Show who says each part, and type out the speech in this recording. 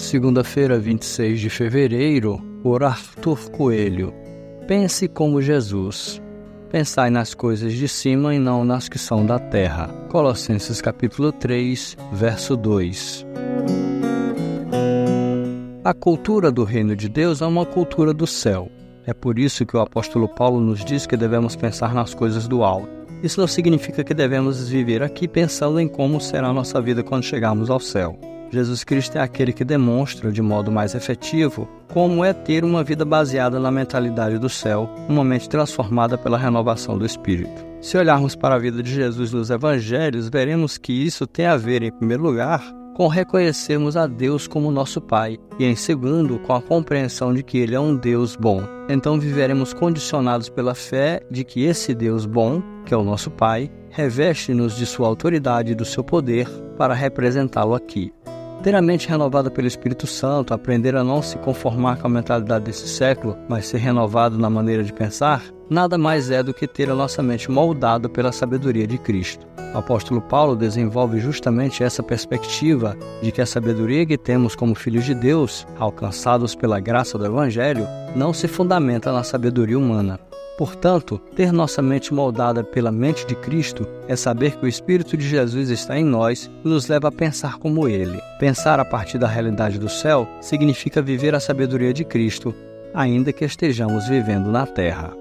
Speaker 1: Segunda-feira, 26 de fevereiro, por Arthur Coelho. Pense como Jesus. Pensai nas coisas de cima e não nas que são da terra. Colossenses capítulo 3, verso 2. A cultura do reino de Deus é uma cultura do céu. É por isso que o apóstolo Paulo nos diz que devemos pensar nas coisas do alto. Isso não significa que devemos viver aqui pensando em como será a nossa vida quando chegarmos ao céu. Jesus Cristo é aquele que demonstra de modo mais efetivo como é ter uma vida baseada na mentalidade do céu, uma mente transformada pela renovação do Espírito. Se olharmos para a vida de Jesus nos evangelhos, veremos que isso tem a ver, em primeiro lugar, com reconhecermos a Deus como nosso Pai e, em segundo, com a compreensão de que Ele é um Deus bom. Então viveremos condicionados pela fé de que esse Deus bom, que é o nosso Pai, reveste-nos de sua autoridade e do seu poder para representá-lo aqui ter a mente renovada pelo Espírito Santo, aprender a não se conformar com a mentalidade desse século, mas ser renovado na maneira de pensar, nada mais é do que ter a nossa mente moldada pela sabedoria de Cristo. O apóstolo Paulo desenvolve justamente essa perspectiva de que a sabedoria que temos como filhos de Deus, alcançados pela graça do Evangelho, não se fundamenta na sabedoria humana, Portanto, ter nossa mente moldada pela mente de Cristo é saber que o Espírito de Jesus está em nós e nos leva a pensar como Ele. Pensar a partir da realidade do céu significa viver a sabedoria de Cristo, ainda que estejamos vivendo na terra.